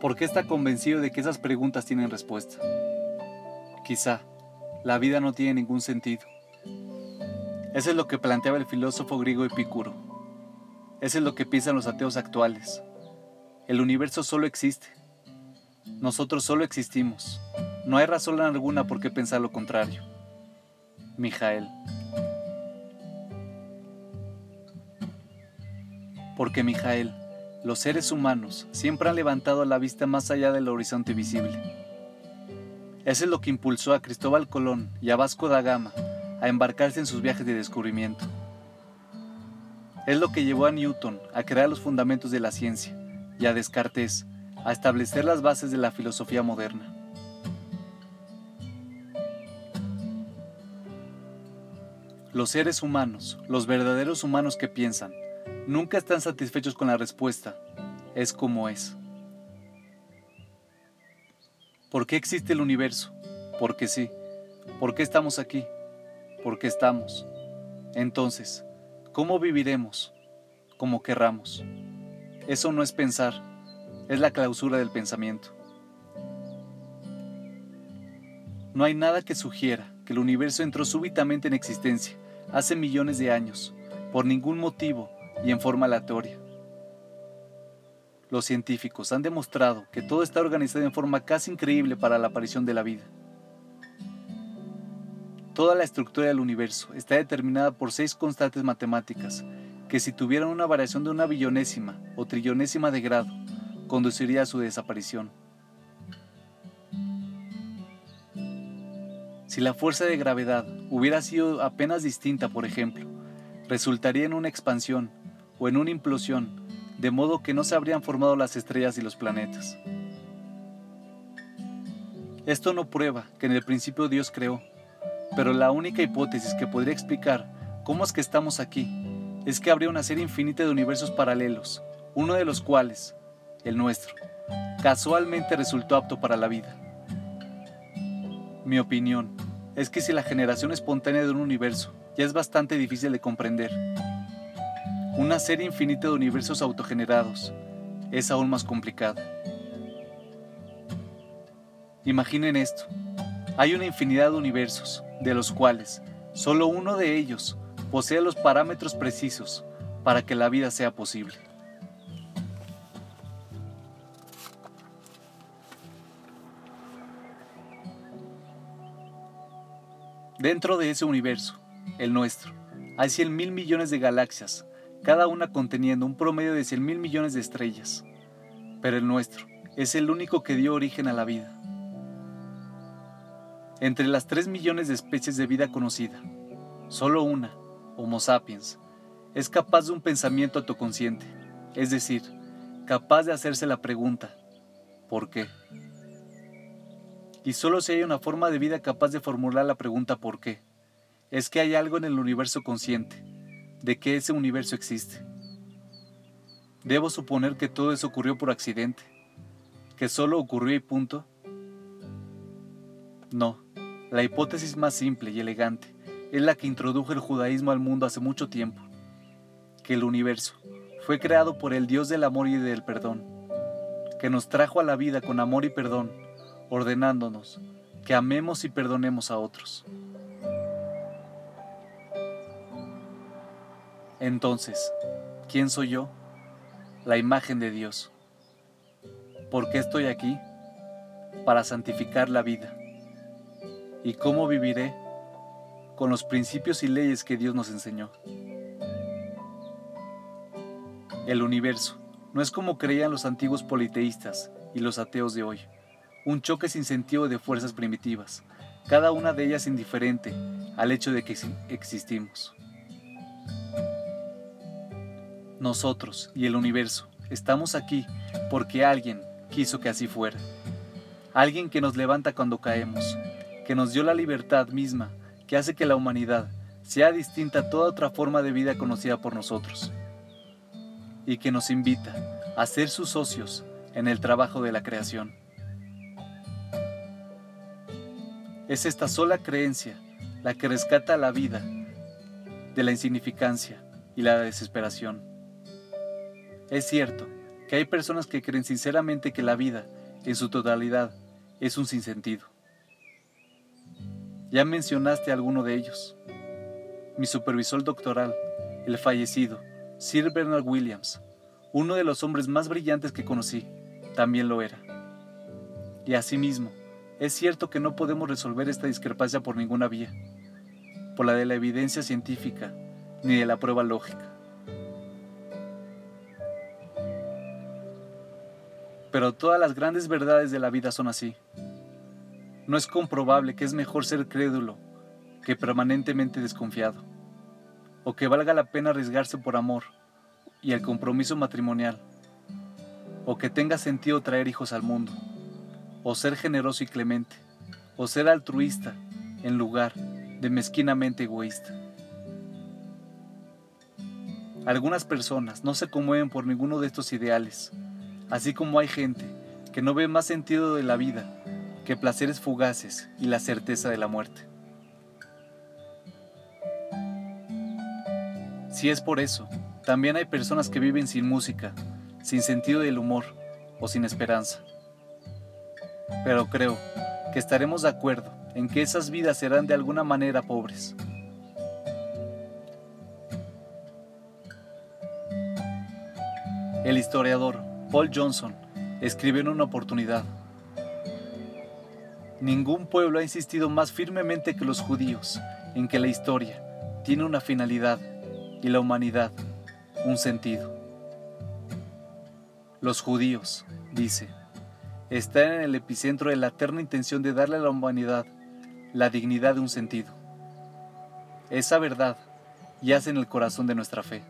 ¿Por qué está convencido de que esas preguntas tienen respuesta? Quizá la vida no tiene ningún sentido. Eso es lo que planteaba el filósofo griego Epicuro. Eso es lo que piensan los ateos actuales. El universo solo existe. Nosotros solo existimos. No hay razón alguna por qué pensar lo contrario. Mijael. Porque Mijael, los seres humanos siempre han levantado la vista más allá del horizonte visible. Eso es lo que impulsó a Cristóbal Colón y a Vasco da Gama a embarcarse en sus viajes de descubrimiento. Es lo que llevó a Newton a crear los fundamentos de la ciencia y a Descartes a establecer las bases de la filosofía moderna. Los seres humanos, los verdaderos humanos que piensan, nunca están satisfechos con la respuesta. Es como es. ¿Por qué existe el universo? Porque sí. ¿Por qué estamos aquí? Porque estamos. Entonces, ¿cómo viviremos? Como querramos. Eso no es pensar, es la clausura del pensamiento. No hay nada que sugiera que el universo entró súbitamente en existencia hace millones de años, por ningún motivo y en forma aleatoria. Los científicos han demostrado que todo está organizado en forma casi increíble para la aparición de la vida. Toda la estructura del universo está determinada por seis constantes matemáticas que si tuvieran una variación de una billonésima o trillonésima de grado, conduciría a su desaparición. Si la fuerza de gravedad hubiera sido apenas distinta, por ejemplo, resultaría en una expansión o en una implosión, de modo que no se habrían formado las estrellas y los planetas. Esto no prueba que en el principio Dios creó, pero la única hipótesis que podría explicar cómo es que estamos aquí es que habría una serie infinita de universos paralelos, uno de los cuales, el nuestro, casualmente resultó apto para la vida. Mi opinión es que si la generación espontánea de un universo ya es bastante difícil de comprender, una serie infinita de universos autogenerados es aún más complicada. Imaginen esto. Hay una infinidad de universos, de los cuales solo uno de ellos posee los parámetros precisos para que la vida sea posible. Dentro de ese universo, el nuestro, hay 100 mil millones de galaxias, cada una conteniendo un promedio de 100 mil millones de estrellas. Pero el nuestro es el único que dio origen a la vida. Entre las 3 millones de especies de vida conocida, solo una, Homo sapiens, es capaz de un pensamiento autoconsciente, es decir, capaz de hacerse la pregunta, ¿por qué? Y solo si hay una forma de vida capaz de formular la pregunta ¿por qué? Es que hay algo en el universo consciente, de que ese universo existe. ¿Debo suponer que todo eso ocurrió por accidente? ¿Que solo ocurrió y punto? No, la hipótesis más simple y elegante es la que introdujo el judaísmo al mundo hace mucho tiempo, que el universo fue creado por el Dios del amor y del perdón, que nos trajo a la vida con amor y perdón ordenándonos que amemos y perdonemos a otros. Entonces, ¿quién soy yo? La imagen de Dios. ¿Por qué estoy aquí? Para santificar la vida. ¿Y cómo viviré? Con los principios y leyes que Dios nos enseñó. El universo no es como creían los antiguos politeístas y los ateos de hoy un choque sin sentido de fuerzas primitivas, cada una de ellas indiferente al hecho de que existimos. Nosotros y el universo estamos aquí porque alguien quiso que así fuera. Alguien que nos levanta cuando caemos, que nos dio la libertad misma que hace que la humanidad sea distinta a toda otra forma de vida conocida por nosotros. Y que nos invita a ser sus socios en el trabajo de la creación. Es esta sola creencia la que rescata la vida de la insignificancia y la desesperación. Es cierto que hay personas que creen sinceramente que la vida, en su totalidad, es un sinsentido. Ya mencionaste alguno de ellos. Mi supervisor doctoral, el fallecido, Sir Bernard Williams, uno de los hombres más brillantes que conocí, también lo era. Y asimismo, es cierto que no podemos resolver esta discrepancia por ninguna vía, por la de la evidencia científica ni de la prueba lógica. Pero todas las grandes verdades de la vida son así. No es comprobable que es mejor ser crédulo que permanentemente desconfiado, o que valga la pena arriesgarse por amor y el compromiso matrimonial, o que tenga sentido traer hijos al mundo, o ser generoso y clemente, o ser altruista en lugar de mezquinamente egoísta. Algunas personas no se conmueven por ninguno de estos ideales, así como hay gente que no ve más sentido de la vida que placeres fugaces y la certeza de la muerte. Si es por eso, también hay personas que viven sin música, sin sentido del humor o sin esperanza. Pero creo que estaremos de acuerdo en que esas vidas serán de alguna manera pobres. El historiador Paul Johnson escribió en una oportunidad, Ningún pueblo ha insistido más firmemente que los judíos en que la historia tiene una finalidad y la humanidad un sentido. Los judíos, dice, están en el epicentro de la eterna intención de darle a la humanidad la dignidad de un sentido. Esa verdad yace en el corazón de nuestra fe.